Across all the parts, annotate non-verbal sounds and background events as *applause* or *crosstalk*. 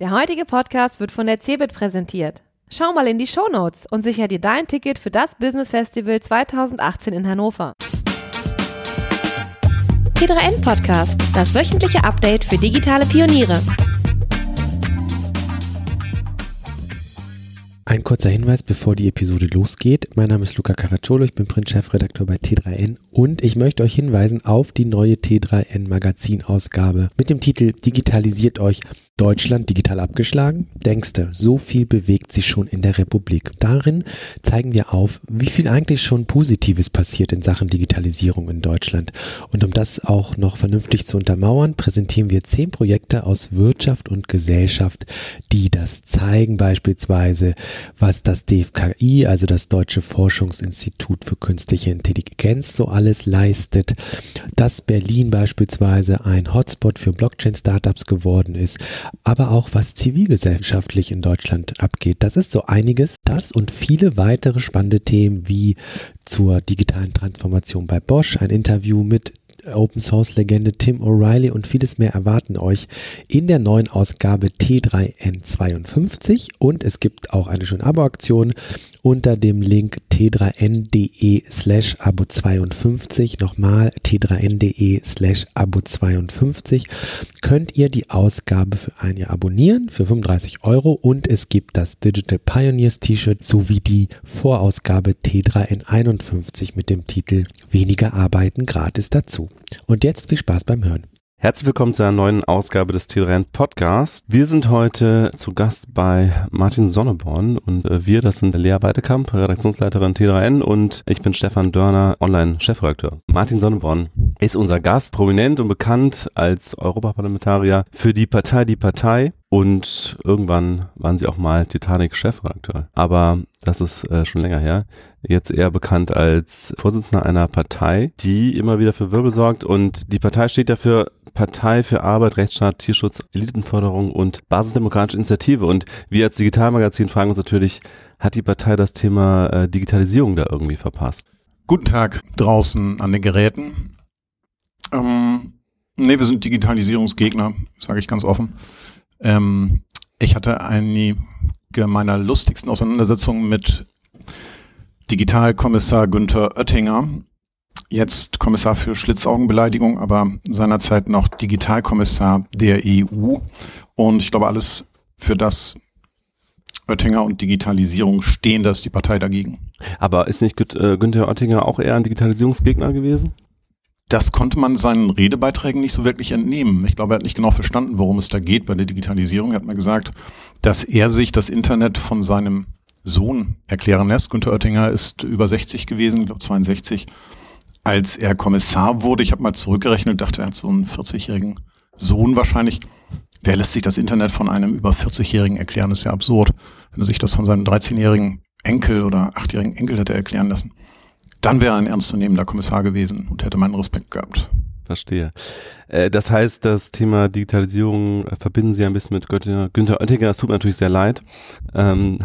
Der heutige Podcast wird von der CeBIT präsentiert. Schau mal in die Shownotes und sicher dir dein Ticket für das Business Festival 2018 in Hannover. T3N Podcast, das wöchentliche Update für digitale Pioniere. Ein kurzer Hinweis, bevor die Episode losgeht. Mein Name ist Luca Caracciolo, ich bin Print-Chefredakteur bei T3N und ich möchte euch hinweisen auf die neue T3N Magazin-Ausgabe mit dem Titel Digitalisiert euch Deutschland digital abgeschlagen? Denkste, so viel bewegt sich schon in der Republik. Darin zeigen wir auf, wie viel eigentlich schon Positives passiert in Sachen Digitalisierung in Deutschland. Und um das auch noch vernünftig zu untermauern, präsentieren wir zehn Projekte aus Wirtschaft und Gesellschaft, die das zeigen, beispielsweise, was das DFKI, also das Deutsche Forschungsinstitut für künstliche Intelligenz, so alles leistet, dass Berlin beispielsweise ein Hotspot für Blockchain-Startups geworden ist, aber auch was zivilgesellschaftlich in Deutschland abgeht. Das ist so einiges. Das und viele weitere spannende Themen wie zur digitalen Transformation bei Bosch, ein Interview mit Open Source Legende Tim O'Reilly und vieles mehr erwarten euch in der neuen Ausgabe T3N52 und es gibt auch eine schöne Abo-Aktion unter dem Link t3n.de slash abo 52, nochmal t3n.de slash abo 52, könnt ihr die Ausgabe für ein Jahr abonnieren für 35 Euro und es gibt das Digital Pioneers T-Shirt sowie die Vorausgabe T3N51 mit dem Titel Weniger arbeiten gratis dazu. Und jetzt viel Spaß beim Hören. Herzlich willkommen zu einer neuen Ausgabe des T3N Podcast. Wir sind heute zu Gast bei Martin Sonneborn und äh, wir, das sind Lea Weidekamp, Redaktionsleiterin T3N und ich bin Stefan Dörner, Online-Chefredakteur. Martin Sonneborn ist unser Gast, prominent und bekannt als Europaparlamentarier für die Partei Die Partei und irgendwann waren sie auch mal Titanic-Chefredakteur. Aber das ist äh, schon länger her. Jetzt eher bekannt als Vorsitzender einer Partei, die immer wieder für Wirbel sorgt. Und die Partei steht dafür Partei für Arbeit, Rechtsstaat, Tierschutz, Elitenförderung und Basisdemokratische Initiative. Und wir als Digitalmagazin fragen uns natürlich, hat die Partei das Thema äh, Digitalisierung da irgendwie verpasst? Guten Tag draußen an den Geräten. Ähm, nee, wir sind Digitalisierungsgegner, sage ich ganz offen. Ähm, ich hatte einige meiner lustigsten Auseinandersetzungen mit Digitalkommissar Günther Oettinger, jetzt Kommissar für Schlitzaugenbeleidigung, aber seinerzeit noch Digitalkommissar der EU. Und ich glaube, alles für das Oettinger und Digitalisierung stehen, da ist die Partei dagegen. Aber ist nicht äh, Günther Oettinger auch eher ein Digitalisierungsgegner gewesen? Das konnte man seinen Redebeiträgen nicht so wirklich entnehmen. Ich glaube, er hat nicht genau verstanden, worum es da geht bei der Digitalisierung. Er hat mal gesagt, dass er sich das Internet von seinem Sohn erklären lässt. Günther Oettinger ist über 60 gewesen, ich glaube 62, als er Kommissar wurde. Ich habe mal zurückgerechnet, dachte, er hat so einen 40-jährigen Sohn wahrscheinlich. Wer lässt sich das Internet von einem über 40-Jährigen erklären? Das ist ja absurd. Wenn er sich das von seinem 13-jährigen Enkel oder 8-jährigen Enkel hätte erklären lassen dann wäre er ein ernstzunehmender Kommissar gewesen und hätte meinen Respekt gehabt. Verstehe. Äh, das heißt, das Thema Digitalisierung äh, verbinden Sie ein bisschen mit Günther Oettinger. Das tut mir natürlich sehr leid. Ähm,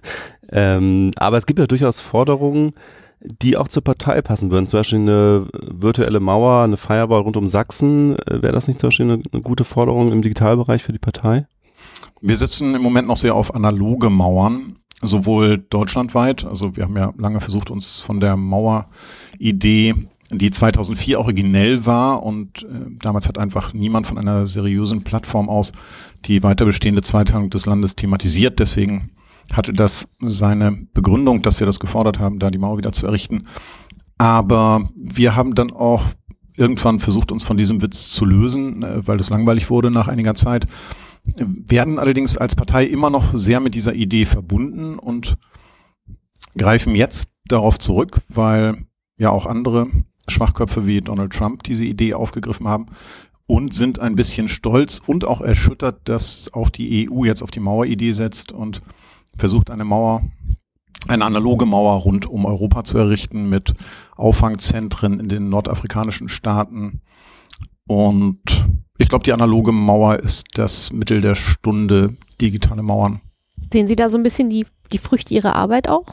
*laughs* ähm, aber es gibt ja durchaus Forderungen, die auch zur Partei passen würden. Zum Beispiel eine virtuelle Mauer, eine Firewall rund um Sachsen. Äh, wäre das nicht zum Beispiel eine, eine gute Forderung im Digitalbereich für die Partei? Wir sitzen im Moment noch sehr auf analoge Mauern sowohl deutschlandweit, also wir haben ja lange versucht, uns von der Mauer-Idee, die 2004 originell war und äh, damals hat einfach niemand von einer seriösen Plattform aus die weiter bestehende Zweiteilung des Landes thematisiert. Deswegen hatte das seine Begründung, dass wir das gefordert haben, da die Mauer wieder zu errichten. Aber wir haben dann auch irgendwann versucht, uns von diesem Witz zu lösen, äh, weil das langweilig wurde nach einiger Zeit werden allerdings als Partei immer noch sehr mit dieser Idee verbunden und greifen jetzt darauf zurück, weil ja auch andere Schwachköpfe wie Donald Trump diese Idee aufgegriffen haben und sind ein bisschen stolz und auch erschüttert, dass auch die EU jetzt auf die Maueridee setzt und versucht eine Mauer, eine analoge Mauer rund um Europa zu errichten mit Auffangzentren in den nordafrikanischen Staaten und ich glaube, die analoge Mauer ist das Mittel der Stunde, digitale Mauern. Sehen Sie da so ein bisschen die, die Früchte Ihrer Arbeit auch?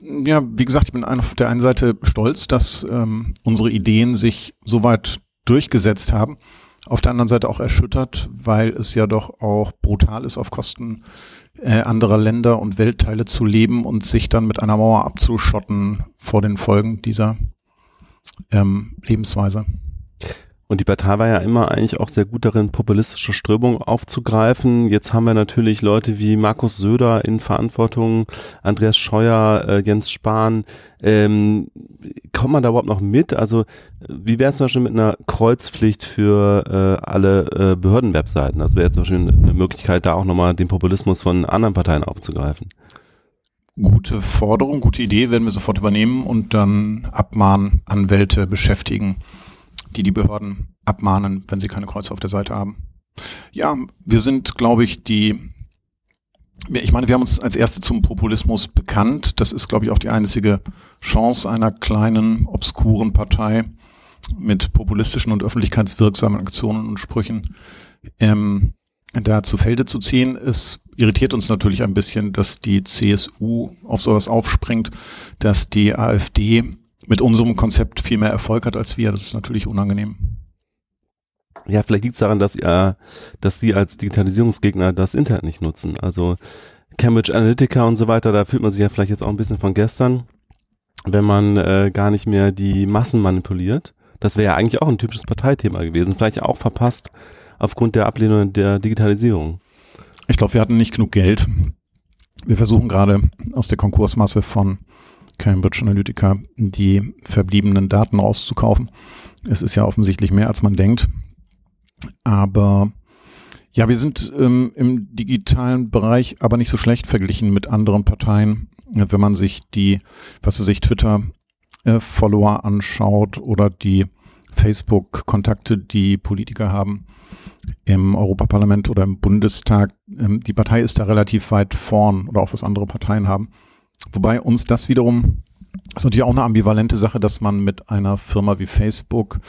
Ja, wie gesagt, ich bin auf der einen Seite stolz, dass ähm, unsere Ideen sich so weit durchgesetzt haben. auf der anderen Seite auch erschüttert, weil es ja doch auch brutal ist, auf Kosten äh, anderer Länder und Weltteile zu leben und sich dann mit einer Mauer abzuschotten vor den Folgen dieser ähm, Lebensweise. Und die Partei war ja immer eigentlich auch sehr gut darin, populistische Strömungen aufzugreifen. Jetzt haben wir natürlich Leute wie Markus Söder in Verantwortung, Andreas Scheuer, äh, Jens Spahn. Ähm, kommt man da überhaupt noch mit? Also wie wäre es zum Beispiel mit einer Kreuzpflicht für äh, alle äh, Behördenwebseiten? Das wäre zum Beispiel eine Möglichkeit, da auch nochmal den Populismus von anderen Parteien aufzugreifen. Gute Forderung, gute Idee, werden wir sofort übernehmen und dann Abmahnanwälte beschäftigen die die Behörden abmahnen, wenn sie keine Kreuze auf der Seite haben. Ja, wir sind, glaube ich, die, ich meine, wir haben uns als Erste zum Populismus bekannt. Das ist, glaube ich, auch die einzige Chance einer kleinen, obskuren Partei mit populistischen und öffentlichkeitswirksamen Aktionen und Sprüchen ähm, da zu Felde zu ziehen. Es irritiert uns natürlich ein bisschen, dass die CSU auf sowas aufspringt, dass die AfD mit unserem Konzept viel mehr Erfolg hat als wir. Das ist natürlich unangenehm. Ja, vielleicht liegt es daran, dass, ihr, dass sie als Digitalisierungsgegner das Internet nicht nutzen. Also Cambridge Analytica und so weiter, da fühlt man sich ja vielleicht jetzt auch ein bisschen von gestern, wenn man äh, gar nicht mehr die Massen manipuliert. Das wäre ja eigentlich auch ein typisches Parteithema gewesen, vielleicht auch verpasst aufgrund der Ablehnung der Digitalisierung. Ich glaube, wir hatten nicht genug Geld. Wir versuchen gerade aus der Konkursmasse von Cambridge Analytica die verbliebenen Daten rauszukaufen. Es ist ja offensichtlich mehr, als man denkt. Aber ja, wir sind ähm, im digitalen Bereich aber nicht so schlecht verglichen mit anderen Parteien. Wenn man sich die, was weiß ich, Twitter-Follower äh, anschaut oder die Facebook-Kontakte, die Politiker haben im Europaparlament oder im Bundestag. Ähm, die Partei ist da relativ weit vorn oder auch was andere Parteien haben. Wobei uns das wiederum ist natürlich auch eine ambivalente Sache, dass man mit einer Firma wie Facebook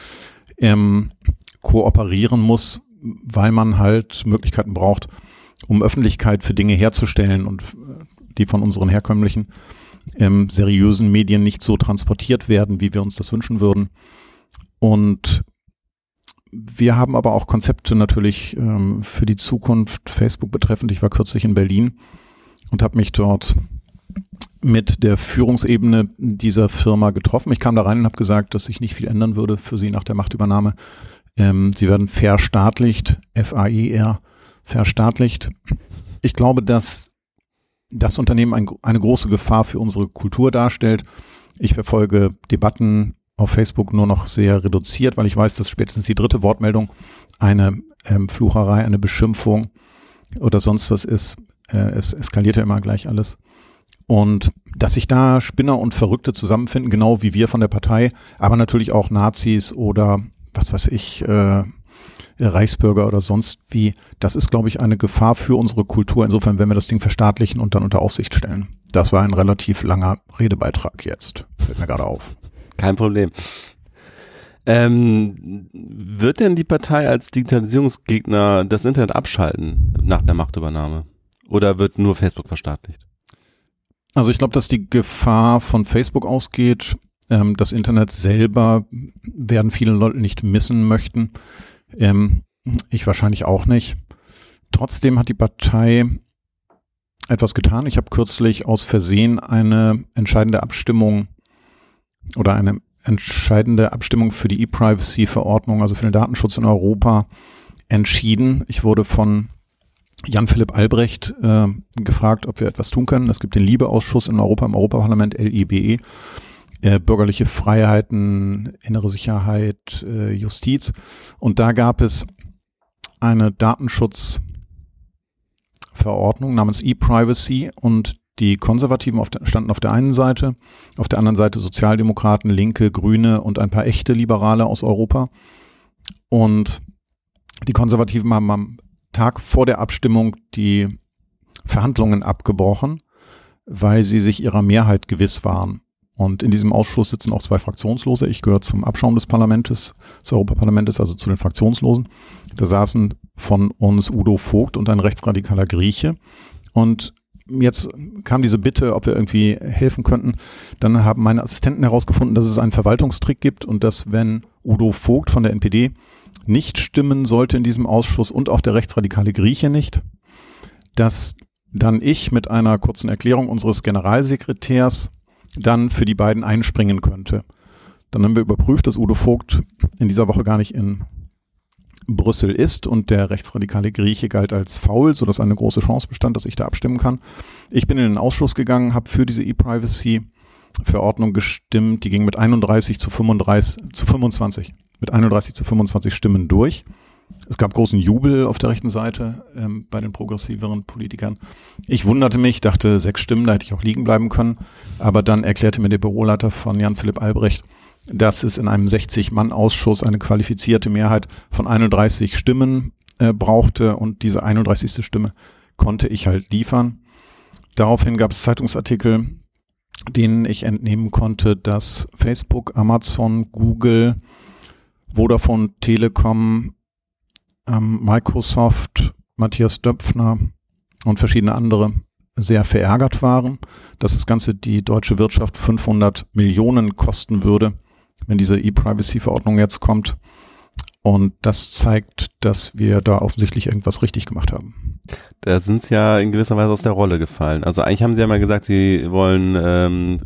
ähm, kooperieren muss, weil man halt Möglichkeiten braucht, um Öffentlichkeit für Dinge herzustellen und äh, die von unseren herkömmlichen ähm, seriösen Medien nicht so transportiert werden, wie wir uns das wünschen würden. Und wir haben aber auch Konzepte natürlich ähm, für die Zukunft Facebook betreffend. Ich war kürzlich in Berlin und habe mich dort mit der Führungsebene dieser Firma getroffen. Ich kam da rein und habe gesagt, dass sich nicht viel ändern würde für sie nach der Machtübernahme. Ähm, sie werden verstaatlicht, F-A-E-R, verstaatlicht. Ich glaube, dass das Unternehmen ein, eine große Gefahr für unsere Kultur darstellt. Ich verfolge Debatten auf Facebook nur noch sehr reduziert, weil ich weiß, dass spätestens die dritte Wortmeldung eine ähm, Flucherei, eine Beschimpfung oder sonst was ist. Äh, es eskaliert ja immer gleich alles. Und dass sich da Spinner und Verrückte zusammenfinden, genau wie wir von der Partei, aber natürlich auch Nazis oder was weiß ich, äh, Reichsbürger oder sonst wie, das ist, glaube ich, eine Gefahr für unsere Kultur. Insofern, wenn wir das Ding verstaatlichen und dann unter Aufsicht stellen. Das war ein relativ langer Redebeitrag jetzt. Fällt mir gerade auf. Kein Problem. Ähm, wird denn die Partei als Digitalisierungsgegner das Internet abschalten nach der Machtübernahme? Oder wird nur Facebook verstaatlicht? Also ich glaube, dass die Gefahr von Facebook ausgeht. Ähm, das Internet selber werden viele Leute nicht missen möchten. Ähm, ich wahrscheinlich auch nicht. Trotzdem hat die Partei etwas getan. Ich habe kürzlich aus Versehen eine entscheidende Abstimmung oder eine entscheidende Abstimmung für die E-Privacy-Verordnung, also für den Datenschutz in Europa, entschieden. Ich wurde von Jan-Philipp Albrecht äh, gefragt, ob wir etwas tun können. Es gibt den Liebeausschuss in Europa, im Europaparlament, LIBE, äh, bürgerliche Freiheiten, innere Sicherheit, äh, Justiz. Und da gab es eine Datenschutzverordnung namens E-Privacy und die Konservativen auf der, standen auf der einen Seite, auf der anderen Seite Sozialdemokraten, Linke, Grüne und ein paar echte Liberale aus Europa. Und die Konservativen haben am Tag vor der Abstimmung die Verhandlungen abgebrochen, weil sie sich ihrer Mehrheit gewiss waren. Und in diesem Ausschuss sitzen auch zwei Fraktionslose. Ich gehöre zum Abschaum des Parlaments, des Europaparlamentes, also zu den Fraktionslosen. Da saßen von uns Udo Vogt und ein rechtsradikaler Grieche. Und jetzt kam diese Bitte, ob wir irgendwie helfen könnten. Dann haben meine Assistenten herausgefunden, dass es einen Verwaltungstrick gibt und dass wenn Udo Vogt von der NPD nicht stimmen sollte in diesem Ausschuss und auch der rechtsradikale Grieche nicht, dass dann ich mit einer kurzen Erklärung unseres Generalsekretärs dann für die beiden einspringen könnte. Dann haben wir überprüft, dass Udo Vogt in dieser Woche gar nicht in Brüssel ist und der rechtsradikale Grieche galt als faul, sodass eine große Chance bestand, dass ich da abstimmen kann. Ich bin in den Ausschuss gegangen, habe für diese E-Privacy-Verordnung gestimmt. Die ging mit 31 zu 35 zu 25, mit 31 zu 25 Stimmen durch. Es gab großen Jubel auf der rechten Seite ähm, bei den progressiveren Politikern. Ich wunderte mich, dachte, sechs Stimmen, da hätte ich auch liegen bleiben können. Aber dann erklärte mir der Büroleiter von Jan-Philipp Albrecht, dass es in einem 60-Mann-Ausschuss eine qualifizierte Mehrheit von 31 Stimmen äh, brauchte und diese 31. Stimme konnte ich halt liefern. Daraufhin gab es Zeitungsartikel, denen ich entnehmen konnte, dass Facebook, Amazon, Google, Vodafone, Telekom, ähm, Microsoft, Matthias Döpfner und verschiedene andere sehr verärgert waren, dass das Ganze die deutsche Wirtschaft 500 Millionen kosten würde, wenn diese E-Privacy-Verordnung jetzt kommt. Und das zeigt, dass wir da offensichtlich irgendwas richtig gemacht haben. Da sind sie ja in gewisser Weise aus der Rolle gefallen. Also eigentlich haben sie ja mal gesagt, sie wollen ähm,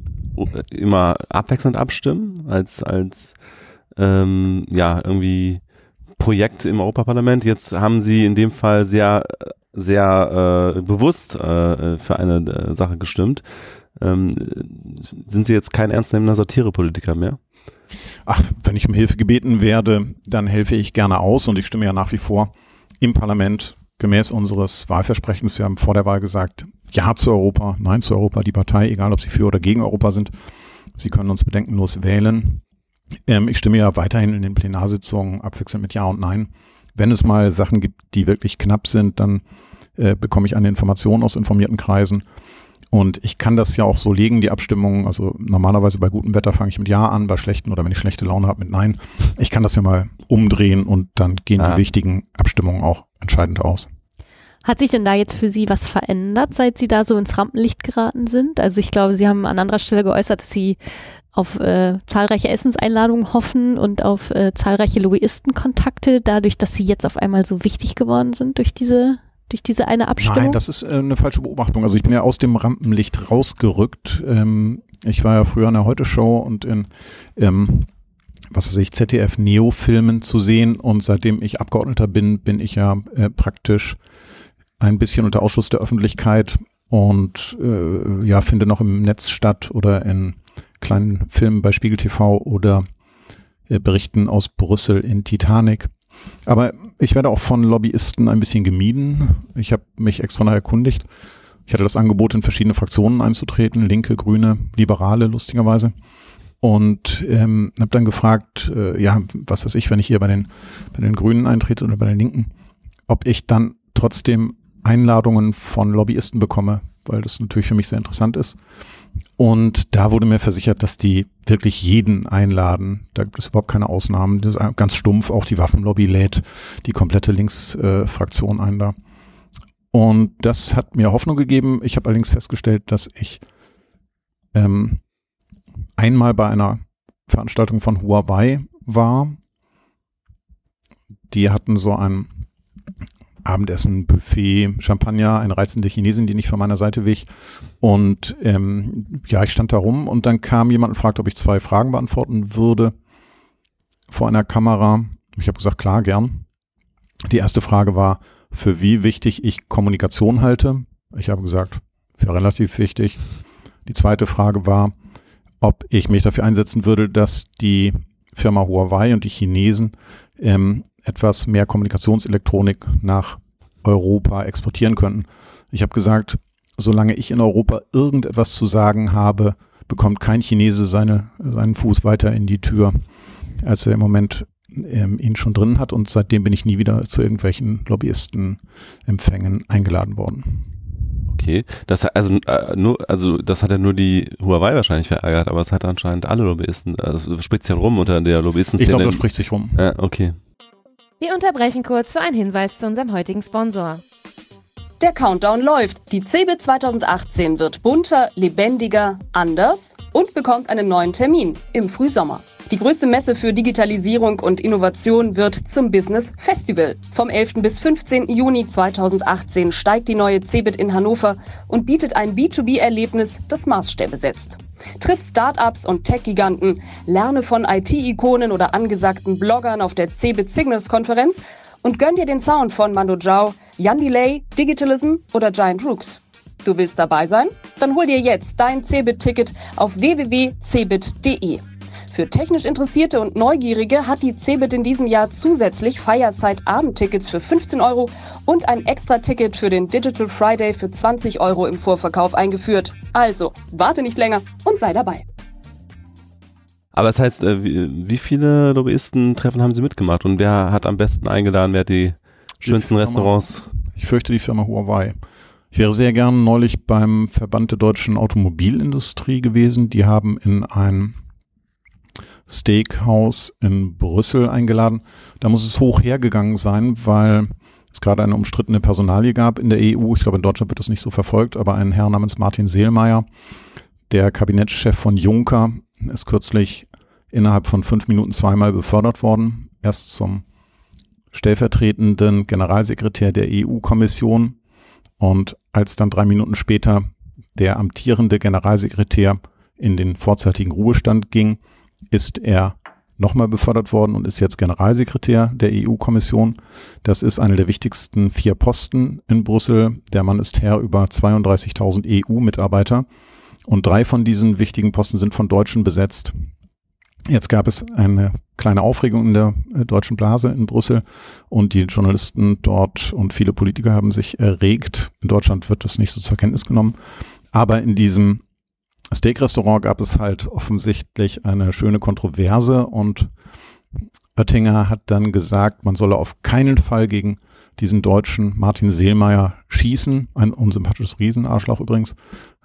immer abwechselnd abstimmen, als, als ähm, ja, irgendwie Projekt im Europaparlament. Jetzt haben sie in dem Fall sehr, sehr äh, bewusst äh, für eine äh, Sache gestimmt. Ähm, sind sie jetzt kein ernstnehmender Satirepolitiker mehr? ach, wenn ich um Hilfe gebeten werde, dann helfe ich gerne aus und ich stimme ja nach wie vor im Parlament gemäß unseres Wahlversprechens. Wir haben vor der Wahl gesagt, ja zu Europa, nein zu Europa, die Partei, egal ob sie für oder gegen Europa sind. Sie können uns bedenkenlos wählen. Ähm, ich stimme ja weiterhin in den Plenarsitzungen abwechselnd mit Ja und Nein. Wenn es mal Sachen gibt, die wirklich knapp sind, dann äh, bekomme ich eine Information aus informierten Kreisen. Und ich kann das ja auch so legen, die Abstimmung. Also normalerweise bei gutem Wetter fange ich mit Ja an, bei schlechten oder wenn ich schlechte Laune habe mit Nein. Ich kann das ja mal umdrehen und dann gehen ah. die wichtigen Abstimmungen auch entscheidend aus. Hat sich denn da jetzt für Sie was verändert, seit Sie da so ins Rampenlicht geraten sind? Also ich glaube, Sie haben an anderer Stelle geäußert, dass Sie auf äh, zahlreiche Essenseinladungen hoffen und auf äh, zahlreiche Lobbyistenkontakte, dadurch, dass Sie jetzt auf einmal so wichtig geworden sind durch diese durch diese eine Abstimmung? Nein, das ist äh, eine falsche Beobachtung. Also ich bin ja aus dem Rampenlicht rausgerückt. Ähm, ich war ja früher in der Heute-Show und in, ähm, was weiß ich, ZDF-Neo-Filmen zu sehen und seitdem ich Abgeordneter bin, bin ich ja äh, praktisch ein bisschen unter Ausschuss der Öffentlichkeit und äh, ja, finde noch im Netz statt oder in kleinen Filmen bei Spiegel TV oder äh, Berichten aus Brüssel in Titanic. Aber ich werde auch von Lobbyisten ein bisschen gemieden. Ich habe mich extra erkundigt. Ich hatte das Angebot, in verschiedene Fraktionen einzutreten, Linke, Grüne, Liberale, lustigerweise. Und ähm, habe dann gefragt, äh, ja, was weiß ich, wenn ich hier bei den, bei den Grünen eintrete oder bei den Linken, ob ich dann trotzdem Einladungen von Lobbyisten bekomme, weil das natürlich für mich sehr interessant ist. Und da wurde mir versichert, dass die wirklich jeden einladen. Da gibt es überhaupt keine Ausnahmen. Das ist ganz stumpf. Auch die Waffenlobby lädt die komplette Linksfraktion äh, ein da. Und das hat mir Hoffnung gegeben. Ich habe allerdings festgestellt, dass ich ähm, einmal bei einer Veranstaltung von Huawei war. Die hatten so ein Abendessen, Buffet, Champagner, eine reizende Chinesin, die nicht von meiner Seite wich. Und ähm, ja, ich stand da rum und dann kam jemand und fragte, ob ich zwei Fragen beantworten würde vor einer Kamera. Ich habe gesagt, klar, gern. Die erste Frage war, für wie wichtig ich Kommunikation halte. Ich habe gesagt, für relativ wichtig. Die zweite Frage war, ob ich mich dafür einsetzen würde, dass die Firma Huawei und die Chinesen ähm, etwas mehr Kommunikationselektronik nach Europa exportieren könnten. Ich habe gesagt, solange ich in Europa irgendetwas zu sagen habe, bekommt kein Chinese seine, seinen Fuß weiter in die Tür, als er im Moment ähm, ihn schon drin hat. Und seitdem bin ich nie wieder zu irgendwelchen Lobbyistenempfängen eingeladen worden. Okay, das also äh, nur also das hat ja nur die Huawei wahrscheinlich verärgert, aber es hat anscheinend alle Lobbyisten. Also spricht sich ja rum unter der Lobbyisten. Ich glaube, das spricht sich rum. Ja, okay. Wir unterbrechen kurz für einen Hinweis zu unserem heutigen Sponsor. Der Countdown läuft. Die CeBIT 2018 wird bunter, lebendiger, anders und bekommt einen neuen Termin im Frühsommer. Die größte Messe für Digitalisierung und Innovation wird zum Business Festival. Vom 11. bis 15. Juni 2018 steigt die neue CeBIT in Hannover und bietet ein B2B-Erlebnis, das Maßstäbe setzt. Triff Startups und Tech-Giganten, lerne von IT-Ikonen oder angesagten Bloggern auf der CeBIT Signals Konferenz und gönn dir den Sound von Mando Zhao, Jan Delay, Digitalism oder Giant Rooks. Du willst dabei sein? Dann hol dir jetzt dein CeBIT-Ticket auf www.cebit.de. Für technisch Interessierte und Neugierige hat die CeBIT in diesem Jahr zusätzlich Fireside-Abendtickets für 15 Euro und ein Extra-Ticket für den Digital Friday für 20 Euro im Vorverkauf eingeführt. Also, warte nicht länger und sei dabei. Aber das heißt, äh, wie, viele Lobbyisten-Treffen haben Sie mitgemacht und wer hat am besten eingeladen, wer hat die schönsten Firma- Restaurants? Ich fürchte die Firma Huawei. Ich wäre sehr gern neulich beim Verband der deutschen Automobilindustrie gewesen. Die haben in ein Steakhouse in Brüssel eingeladen. Da muss es hoch hergegangen sein, weil es gerade eine umstrittene Personalie gab in der EU. Ich glaube, in Deutschland wird das nicht so verfolgt, aber ein Herr namens Martin Seelmeier, der Kabinettschef von Juncker, ist kürzlich innerhalb von fünf Minuten zweimal befördert worden. Erst zum stellvertretenden Generalsekretär der EU-Kommission und als dann drei Minuten später der amtierende Generalsekretär in den vorzeitigen Ruhestand ging, ist er nochmal befördert worden und ist jetzt Generalsekretär der EU-Kommission. Das ist einer der wichtigsten vier Posten in Brüssel. Der Mann ist Herr über 32.000 EU-Mitarbeiter und drei von diesen wichtigen Posten sind von Deutschen besetzt. Jetzt gab es eine kleine Aufregung in der äh, deutschen Blase in Brüssel und die Journalisten dort und viele Politiker haben sich erregt. In Deutschland wird das nicht so zur Kenntnis genommen. Aber in diesem Steak-Restaurant gab es halt offensichtlich eine schöne Kontroverse und Oettinger hat dann gesagt, man solle auf keinen Fall gegen diesen Deutschen Martin Seelmeier schießen. Ein unsympathisches Riesenarschloch übrigens.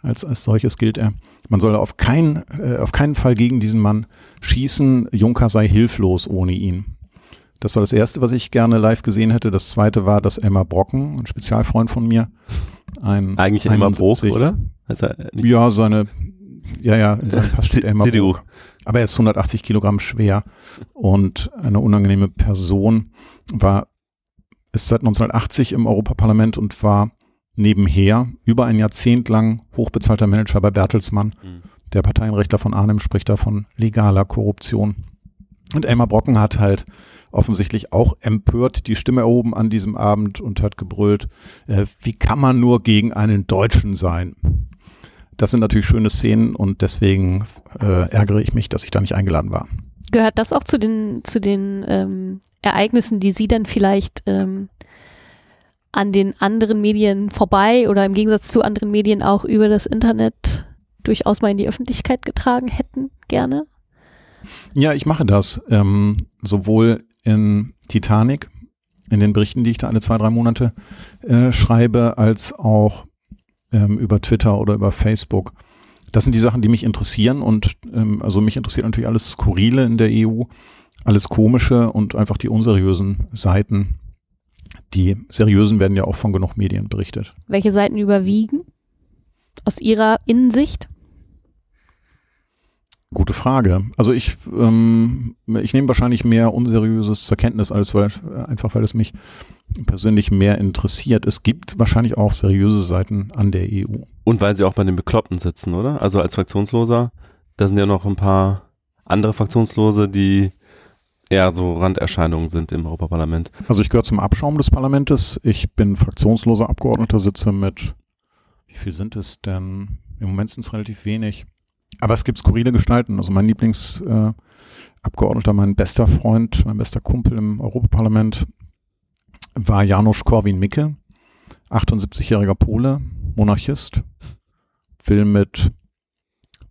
Als, als solches gilt er. Man solle auf, kein, äh, auf keinen Fall gegen diesen Mann schießen. Juncker sei hilflos ohne ihn. Das war das Erste, was ich gerne live gesehen hätte. Das Zweite war, dass Elmar Brocken, ein Spezialfreund von mir, ein Eigentlich immer 71 oder? Er nicht- ja, seine, ja, ja, in seinem *laughs* Pass steht Elmar CDU. Brok. Aber er ist 180 Kilogramm schwer und eine unangenehme Person, war, ist seit 1980 im Europaparlament und war nebenher über ein Jahrzehnt lang hochbezahlter Manager bei Bertelsmann. Mhm. Der Parteienrechtler von Arnhem spricht da von legaler Korruption. Und Elmar Brocken hat halt offensichtlich auch empört die Stimme erhoben an diesem Abend und hat gebrüllt, äh, wie kann man nur gegen einen Deutschen sein? Das sind natürlich schöne Szenen und deswegen äh, ärgere ich mich, dass ich da nicht eingeladen war. Gehört das auch zu den, zu den ähm, Ereignissen, die Sie dann vielleicht ähm, an den anderen Medien vorbei oder im Gegensatz zu anderen Medien auch über das Internet durchaus mal in die Öffentlichkeit getragen hätten, gerne? Ja, ich mache das. Ähm, sowohl in Titanic, in den Berichten, die ich da alle zwei, drei Monate äh, schreibe, als auch ähm, über Twitter oder über Facebook. Das sind die Sachen, die mich interessieren und ähm, also mich interessiert natürlich alles Skurrile in der EU, alles Komische und einfach die unseriösen Seiten. Die seriösen werden ja auch von genug Medien berichtet. Welche Seiten überwiegen? Aus Ihrer Innensicht? Gute Frage. Also ich, ähm, ich nehme wahrscheinlich mehr Unseriöses zur Kenntnis, als weil, einfach weil es mich persönlich mehr interessiert. Es gibt wahrscheinlich auch seriöse Seiten an der EU. Und weil sie auch bei den Bekloppten sitzen, oder? Also als Fraktionsloser, da sind ja noch ein paar andere Fraktionslose, die eher so Randerscheinungen sind im Europaparlament. Also ich gehöre zum Abschaum des Parlaments. Ich bin fraktionsloser Abgeordneter, sitze mit, wie viel sind es denn? Im Moment sind es relativ wenig. Aber es gibt skurrile Gestalten. Also mein Lieblingsabgeordneter, äh, mein bester Freund, mein bester Kumpel im Europaparlament war Janusz Korwin-Mikke, 78-jähriger Pole, Monarchist, will mit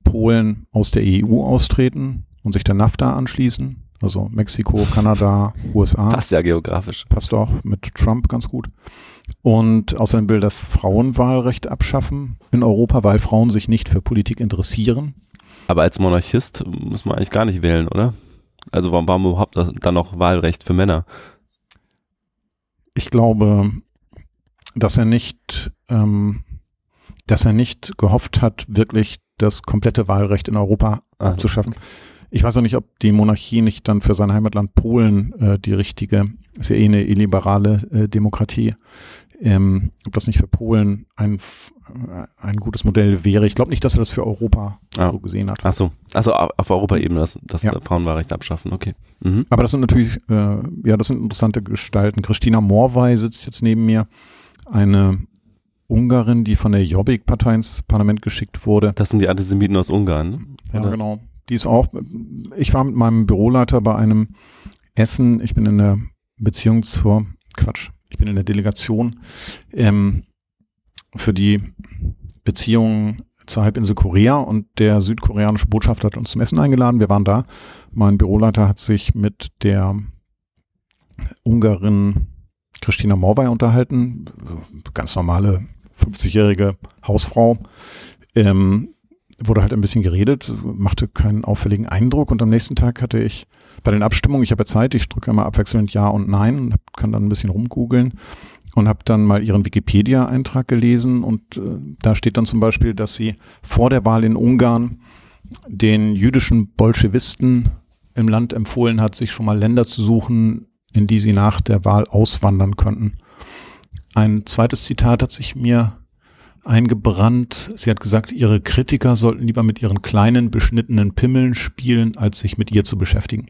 Polen aus der EU austreten und sich der NAFTA anschließen. Also Mexiko, Kanada, USA. Passt ja geografisch. Passt auch mit Trump ganz gut. Und außerdem will das Frauenwahlrecht abschaffen in Europa, weil Frauen sich nicht für Politik interessieren. Aber als Monarchist muss man eigentlich gar nicht wählen, oder? Also warum, warum überhaupt dann noch Wahlrecht für Männer? Ich glaube, dass er nicht, ähm, dass er nicht gehofft hat, wirklich das komplette Wahlrecht in Europa Ah, abzuschaffen. Ich weiß auch nicht, ob die Monarchie nicht dann für sein Heimatland Polen äh, die richtige, ist ja eh eine illiberale äh, Demokratie, ähm, ob das nicht für Polen ein, äh, ein gutes Modell wäre. Ich glaube nicht, dass er das für Europa Ah. so gesehen hat. Ach so, also auf Europaebene das, das Ja. Frauenwahlrecht abschaffen, okay. Mhm. Aber das sind natürlich, äh, ja, das sind interessante Gestalten. Christina Morvay sitzt jetzt neben mir, eine Ungarin, die von der Jobbik-Partei ins Parlament geschickt wurde. Das sind die Antisemiten aus Ungarn, ne? Ja, Oder? genau. Die ist auch, ich war mit meinem Büroleiter bei einem Essen, ich bin in der Beziehung zur, Quatsch, ich bin in der Delegation ähm, für die Beziehungen zur Halbinsel Korea und der südkoreanische Botschafter hat uns zum Essen eingeladen. Wir waren da. Mein Büroleiter hat sich mit der Ungarin Christina Morvay unterhalten. Ganz normale 50-jährige Hausfrau. Ähm, wurde halt ein bisschen geredet, machte keinen auffälligen Eindruck und am nächsten Tag hatte ich bei den Abstimmungen, ich habe ja Zeit, ich drücke immer abwechselnd Ja und Nein und kann dann ein bisschen rumgoogeln und habe dann mal ihren Wikipedia-Eintrag gelesen und äh, da steht dann zum Beispiel, dass sie vor der Wahl in Ungarn den jüdischen Bolschewisten im Land empfohlen hat, sich schon mal Länder zu suchen, in die sie nach der Wahl auswandern könnten. Ein zweites Zitat hat sich mir eingebrannt. Sie hat gesagt, ihre Kritiker sollten lieber mit ihren kleinen, beschnittenen Pimmeln spielen, als sich mit ihr zu beschäftigen.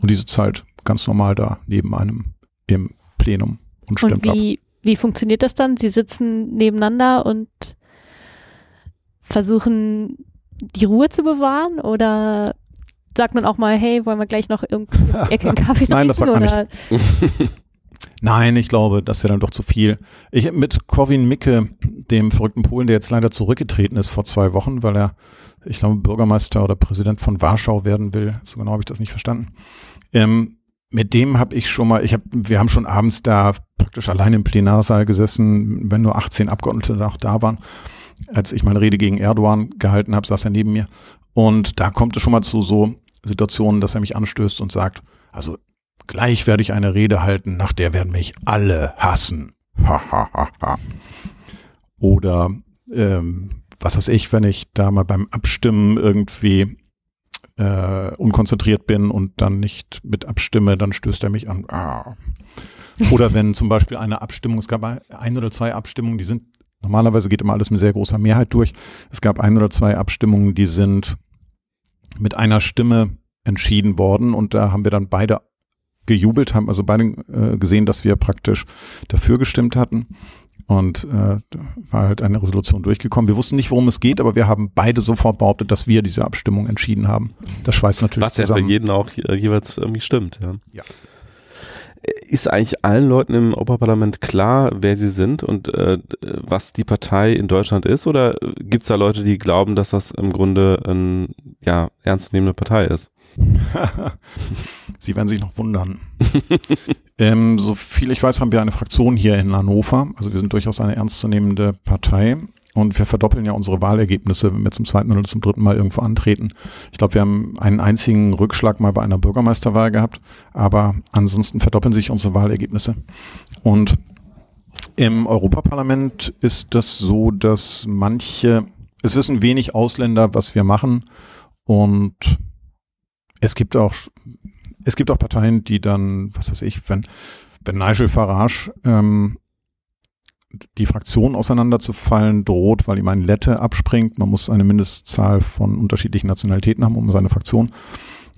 Und die sitzt halt ganz normal da neben einem im Plenum und Und stimmt ab. wie, wie funktioniert das dann? Sie sitzen nebeneinander und versuchen die Ruhe zu bewahren oder sagt man auch mal, hey, wollen wir gleich noch irgendwie Ecke einen Kaffee trinken? *laughs* Nein, das sagt man oder? *laughs* Nein, ich glaube, das wäre dann doch zu viel. Ich mit Korwin Mikke, dem verrückten Polen, der jetzt leider zurückgetreten ist vor zwei Wochen, weil er, ich glaube, Bürgermeister oder Präsident von Warschau werden will. So genau habe ich das nicht verstanden. Ähm, mit dem habe ich schon mal, ich habe, wir haben schon abends da praktisch allein im Plenarsaal gesessen, wenn nur 18 Abgeordnete noch da waren. Als ich meine Rede gegen Erdogan gehalten habe, saß er neben mir. Und da kommt es schon mal zu so Situationen, dass er mich anstößt und sagt, also Gleich werde ich eine Rede halten, nach der werden mich alle hassen. Ha, ha, ha, ha. Oder ähm, was weiß ich, wenn ich da mal beim Abstimmen irgendwie äh, unkonzentriert bin und dann nicht mit abstimme, dann stößt er mich an. Ah. Oder wenn zum Beispiel eine Abstimmung, es gab ein oder zwei Abstimmungen, die sind, normalerweise geht immer alles mit sehr großer Mehrheit durch. Es gab ein oder zwei Abstimmungen, die sind mit einer Stimme entschieden worden und da haben wir dann beide gejubelt, haben also beide äh, gesehen, dass wir praktisch dafür gestimmt hatten. Und äh, war halt eine Resolution durchgekommen. Wir wussten nicht, worum es geht, aber wir haben beide sofort behauptet, dass wir diese Abstimmung entschieden haben. Das schweißt natürlich Was ja für zusammen. jeden auch je- jeweils irgendwie stimmt. Ja. Ja. Ist eigentlich allen Leuten im Europaparlament klar, wer sie sind und äh, was die Partei in Deutschland ist? Oder gibt es da Leute, die glauben, dass das im Grunde eine ja, ernstzunehmende Partei ist? *laughs* Sie werden sich noch wundern. *laughs* ähm, so viel ich weiß, haben wir eine Fraktion hier in Hannover. Also wir sind durchaus eine ernstzunehmende Partei. Und wir verdoppeln ja unsere Wahlergebnisse, wenn wir zum zweiten oder zum dritten Mal irgendwo antreten. Ich glaube, wir haben einen einzigen Rückschlag mal bei einer Bürgermeisterwahl gehabt, aber ansonsten verdoppeln sich unsere Wahlergebnisse. Und im Europaparlament ist das so, dass manche, es wissen wenig Ausländer, was wir machen. Und es gibt auch, es gibt auch Parteien, die dann, was weiß ich, wenn, wenn Nigel Farage ähm, die Fraktion auseinanderzufallen droht, weil ihm ein Lette abspringt. Man muss eine Mindestzahl von unterschiedlichen Nationalitäten haben, um seine Fraktion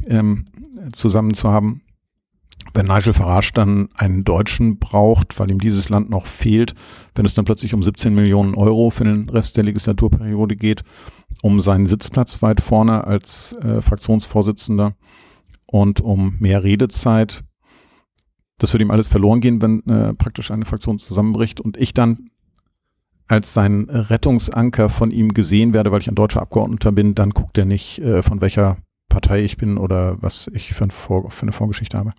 ähm, zusammen zu haben. Wenn Nigel Farage dann einen Deutschen braucht, weil ihm dieses Land noch fehlt, wenn es dann plötzlich um 17 Millionen Euro für den Rest der Legislaturperiode geht, um seinen Sitzplatz weit vorne als äh, Fraktionsvorsitzender und um mehr Redezeit, das würde ihm alles verloren gehen, wenn äh, praktisch eine Fraktion zusammenbricht und ich dann als sein Rettungsanker von ihm gesehen werde, weil ich ein deutscher Abgeordneter bin, dann guckt er nicht, äh, von welcher Partei ich bin oder was ich für, ein Vor für eine Vorgeschichte habe.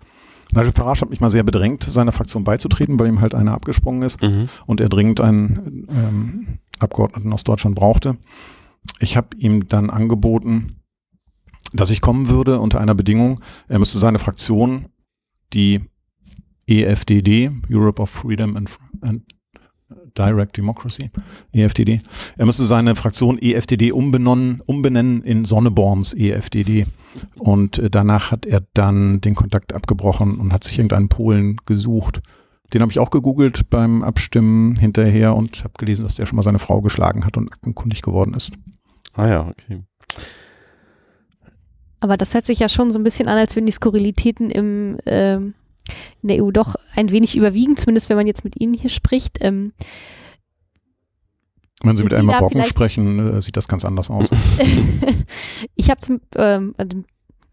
Nigel Farage hat mich mal sehr bedrängt, seiner Fraktion beizutreten, weil ihm halt einer abgesprungen ist Mhm. und er dringend einen ähm, Abgeordneten aus Deutschland brauchte. Ich habe ihm dann angeboten, dass ich kommen würde unter einer Bedingung, er müsste seine Fraktion, die EFDD, Europe of Freedom and, and Direct Democracy, EFDD. Er müsste seine Fraktion EFDD umbenennen, umbenennen in Sonneborns EFDD. Und äh, danach hat er dann den Kontakt abgebrochen und hat sich irgendeinen Polen gesucht. Den habe ich auch gegoogelt beim Abstimmen hinterher und habe gelesen, dass der schon mal seine Frau geschlagen hat und aktenkundig geworden ist. Ah ja, okay. Aber das hört sich ja schon so ein bisschen an, als würden die Skurrilitäten im, ähm, in der EU doch ein wenig überwiegen, zumindest wenn man jetzt mit Ihnen hier spricht. Ähm, Wenn Sie mit Elmar vielleicht- sprechen, äh, sieht das ganz anders aus. *laughs* ich habe ähm, also ein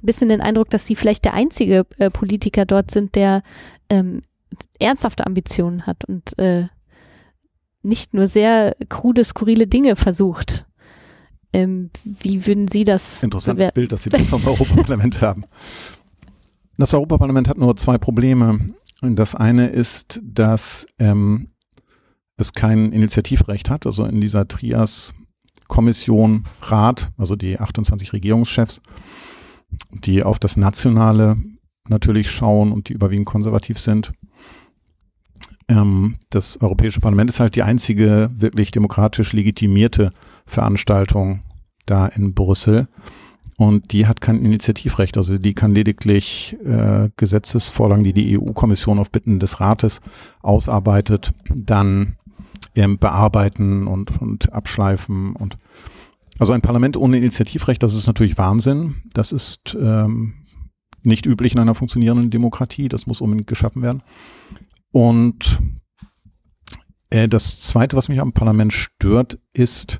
bisschen den Eindruck, dass Sie vielleicht der einzige äh, Politiker dort sind, der ähm, ernsthafte Ambitionen hat und äh, nicht nur sehr krude, skurrile Dinge versucht. Ähm, wie würden Sie das Interessantes? Bild, das Sie vom Europaparlament haben. *laughs* Das Europaparlament hat nur zwei Probleme. Das eine ist, dass ähm, es kein Initiativrecht hat. Also in dieser Trias Kommission Rat, also die 28 Regierungschefs, die auf das Nationale natürlich schauen und die überwiegend konservativ sind. Ähm, das Europäische Parlament ist halt die einzige wirklich demokratisch legitimierte Veranstaltung da in Brüssel. Und die hat kein Initiativrecht, also die kann lediglich äh, Gesetzesvorlagen, die die EU-Kommission auf Bitten des Rates ausarbeitet, dann ähm, bearbeiten und, und abschleifen. Und also ein Parlament ohne Initiativrecht, das ist natürlich Wahnsinn. Das ist ähm, nicht üblich in einer funktionierenden Demokratie. Das muss unbedingt geschaffen werden. Und äh, das Zweite, was mich am Parlament stört, ist,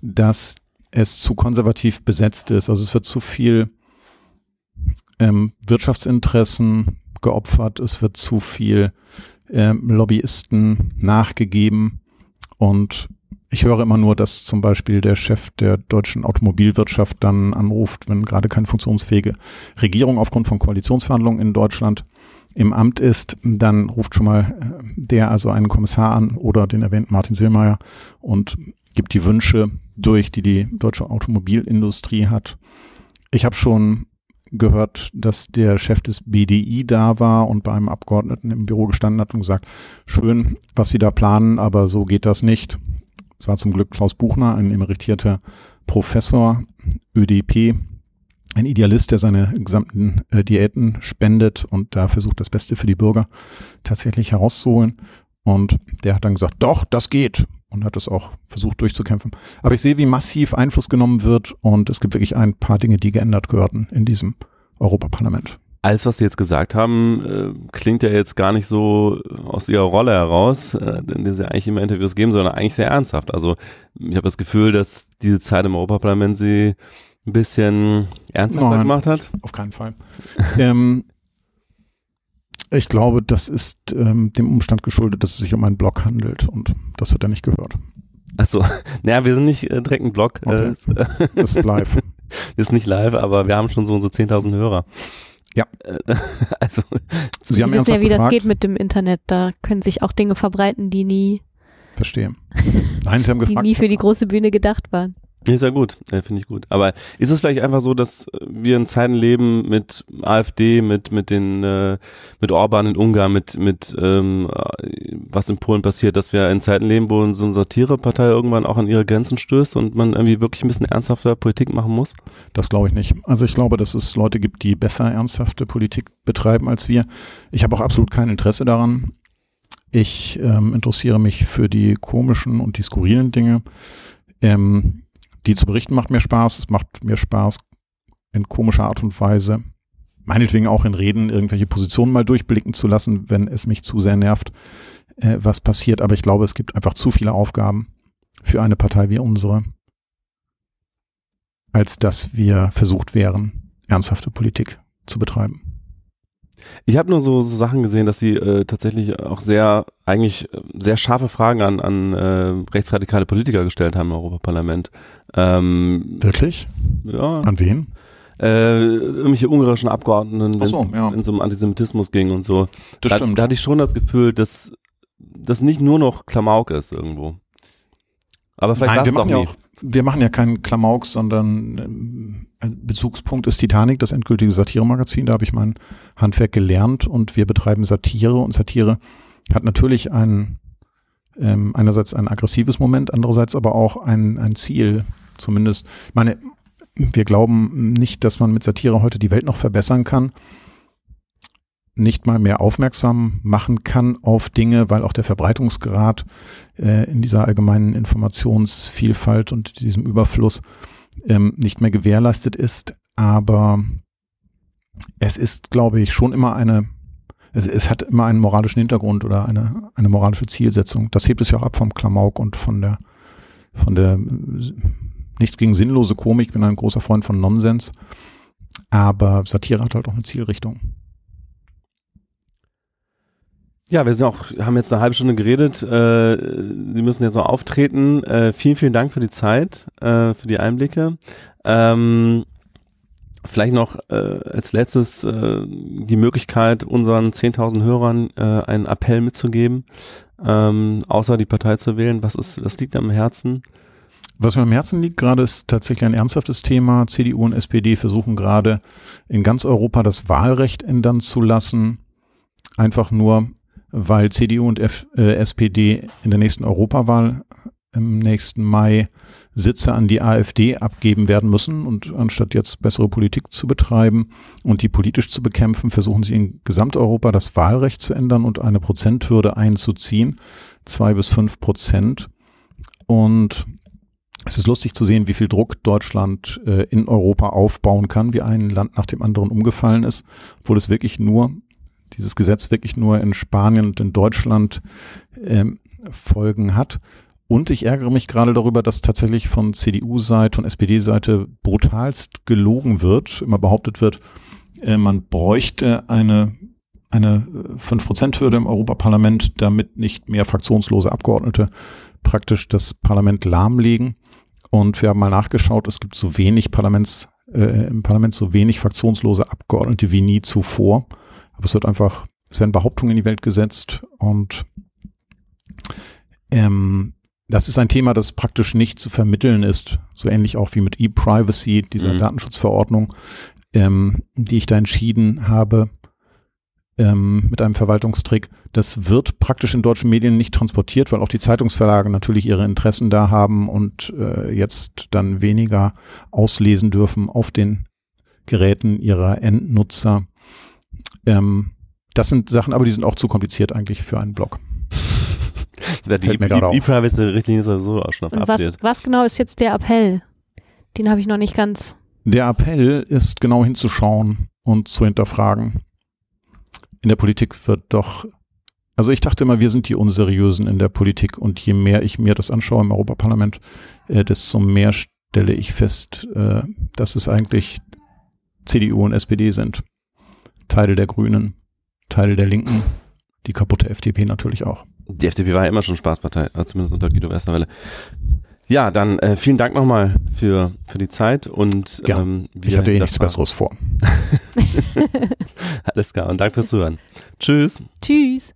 dass es zu konservativ besetzt ist. Also es wird zu viel ähm, Wirtschaftsinteressen geopfert, es wird zu viel ähm, Lobbyisten nachgegeben und ich höre immer nur, dass zum Beispiel der Chef der deutschen Automobilwirtschaft dann anruft, wenn gerade keine funktionsfähige Regierung aufgrund von Koalitionsverhandlungen in Deutschland im Amt ist, dann ruft schon mal äh, der also einen Kommissar an oder den erwähnten Martin Sellmeier und gibt die Wünsche durch, die die deutsche Automobilindustrie hat. Ich habe schon gehört, dass der Chef des BDI da war und bei einem Abgeordneten im Büro gestanden hat und gesagt, schön, was Sie da planen, aber so geht das nicht. Es war zum Glück Klaus Buchner, ein emeritierter Professor, ÖDP, ein Idealist, der seine gesamten äh, Diäten spendet und da versucht, das Beste für die Bürger tatsächlich herauszuholen. Und der hat dann gesagt, doch, das geht. Und hat es auch versucht durchzukämpfen. Aber ich sehe, wie massiv Einfluss genommen wird und es gibt wirklich ein paar Dinge, die geändert gehörten in diesem Europaparlament. Alles, was Sie jetzt gesagt haben, äh, klingt ja jetzt gar nicht so aus Ihrer Rolle heraus, äh, der Sie eigentlich immer Interviews geben, sondern eigentlich sehr ernsthaft. Also ich habe das Gefühl, dass diese Zeit im Europaparlament Sie ein bisschen ernsthafter Nein. gemacht hat. Auf keinen Fall. *laughs* ähm, ich glaube, das ist ähm, dem Umstand geschuldet, dass es sich um einen Blog handelt und das wird er nicht gehört. Achso, *laughs* naja, wir sind nicht äh, direkt ein Blog, Okay. äh, ist, äh, Das ist live. *laughs* ist nicht live, aber wir haben schon so unsere 10.000 Hörer. Ja. Äh, also, Sie Sie haben wissen ja, ernsthaft wie das gefragt? geht mit dem Internet. Da können sich auch Dinge verbreiten, die nie, Verstehe. Nein, Sie haben die gefragt. nie für die große Bühne gedacht waren. Ist ja gut, äh, finde ich gut. Aber ist es vielleicht einfach so, dass wir in Zeiten leben mit AfD, mit mit den äh, mit Orban in Ungarn, mit mit ähm, äh, was in Polen passiert, dass wir in Zeiten leben, wo so eine Satirepartei irgendwann auch an ihre Grenzen stößt und man irgendwie wirklich ein bisschen ernsthafter Politik machen muss? Das glaube ich nicht. Also ich glaube, dass es Leute gibt, die besser ernsthafte Politik betreiben als wir. Ich habe auch absolut kein Interesse daran. Ich ähm, interessiere mich für die komischen und die skurrilen Dinge. Ähm, die zu berichten macht mir Spaß. Es macht mir Spaß in komischer Art und Weise. Meinetwegen auch in Reden irgendwelche Positionen mal durchblicken zu lassen, wenn es mich zu sehr nervt, äh, was passiert. Aber ich glaube, es gibt einfach zu viele Aufgaben für eine Partei wie unsere, als dass wir versucht wären, ernsthafte Politik zu betreiben. Ich habe nur so, so Sachen gesehen, dass sie äh, tatsächlich auch sehr, eigentlich äh, sehr scharfe Fragen an, an äh, rechtsradikale Politiker gestellt haben im Europaparlament. Ähm, Wirklich? ja, An wen? äh, irgendwelche ungarischen Abgeordneten, wenn so, es ja. in so um Antisemitismus ging und so. Das da, stimmt. da hatte ich schon das Gefühl, dass das nicht nur noch Klamauk ist irgendwo. Aber vielleicht Nein, wir es auch machen, ja auch, wir machen ja keinen Klamauk, sondern ein Bezugspunkt ist Titanic, das endgültige Satiremagazin. Da habe ich mein Handwerk gelernt und wir betreiben Satire und Satire hat natürlich einen ähm, einerseits ein aggressives Moment, andererseits aber auch ein, ein Ziel, zumindest. Ich meine, wir glauben nicht, dass man mit Satire heute die Welt noch verbessern kann, nicht mal mehr aufmerksam machen kann auf Dinge, weil auch der Verbreitungsgrad äh, in dieser allgemeinen Informationsvielfalt und diesem Überfluss ähm, nicht mehr gewährleistet ist. Aber es ist, glaube ich, schon immer eine, es, es hat immer einen moralischen Hintergrund oder eine, eine moralische Zielsetzung. Das hebt es ja auch ab vom Klamauk und von der, von der, nichts gegen sinnlose Komik. Ich bin ein großer Freund von Nonsens. Aber Satire hat halt auch eine Zielrichtung. Ja, wir sind auch, haben jetzt eine halbe Stunde geredet. Äh, Sie müssen jetzt noch auftreten. Äh, vielen, vielen Dank für die Zeit, äh, für die Einblicke. Ähm, vielleicht noch äh, als letztes äh, die Möglichkeit, unseren 10.000 Hörern äh, einen Appell mitzugeben, ähm, außer die Partei zu wählen. Was ist, was liegt am Herzen? Was mir am Herzen liegt gerade ist tatsächlich ein ernsthaftes Thema. CDU und SPD versuchen gerade in ganz Europa das Wahlrecht ändern zu lassen. Einfach nur, weil CDU und F, äh, SPD in der nächsten Europawahl im nächsten Mai Sitze an die AfD abgeben werden müssen und anstatt jetzt bessere Politik zu betreiben und die politisch zu bekämpfen, versuchen sie in Gesamteuropa das Wahlrecht zu ändern und eine Prozenthürde einzuziehen, zwei bis fünf Prozent. Und es ist lustig zu sehen, wie viel Druck Deutschland äh, in Europa aufbauen kann, wie ein Land nach dem anderen umgefallen ist, obwohl es wirklich nur dieses Gesetz wirklich nur in Spanien und in Deutschland ähm, Folgen hat. Und ich ärgere mich gerade darüber, dass tatsächlich von CDU-Seite und SPD-Seite brutalst gelogen wird, immer behauptet wird, äh, man bräuchte eine eine 5%-Hürde im Europaparlament, damit nicht mehr fraktionslose Abgeordnete praktisch das Parlament lahmlegen. Und wir haben mal nachgeschaut, es gibt so wenig Parlaments, äh, im Parlament so wenig fraktionslose Abgeordnete wie nie zuvor. Aber es wird einfach, es werden Behauptungen in die Welt gesetzt und ähm, das ist ein Thema, das praktisch nicht zu vermitteln ist. So ähnlich auch wie mit E-Privacy, dieser mhm. Datenschutzverordnung, ähm, die ich da entschieden habe ähm, mit einem Verwaltungstrick. Das wird praktisch in deutschen Medien nicht transportiert, weil auch die Zeitungsverlage natürlich ihre Interessen da haben und äh, jetzt dann weniger auslesen dürfen auf den Geräten ihrer Endnutzer. Ähm, das sind Sachen, aber die sind auch zu kompliziert eigentlich für einen Blog. *laughs* die E-Privacy-Richtlinie ist sowieso auch schon was, was genau ist jetzt der Appell? Den habe ich noch nicht ganz. Der Appell ist genau hinzuschauen und zu hinterfragen. In der Politik wird doch, also ich dachte immer, wir sind die Unseriösen in der Politik und je mehr ich mir das anschaue im Europaparlament, äh, desto mehr stelle ich fest, äh, dass es eigentlich CDU und SPD sind. Teile der Grünen, Teile der Linken, die kaputte FDP natürlich auch. Die FDP war ja immer schon Spaßpartei, äh, zumindest unter Guido Westerwelle. Ja, dann äh, vielen Dank nochmal für, für die Zeit und ja, ähm, ich hatte eh nichts Besseres vor. *laughs* Alles klar und danke fürs Zuhören. Tschüss. Tschüss.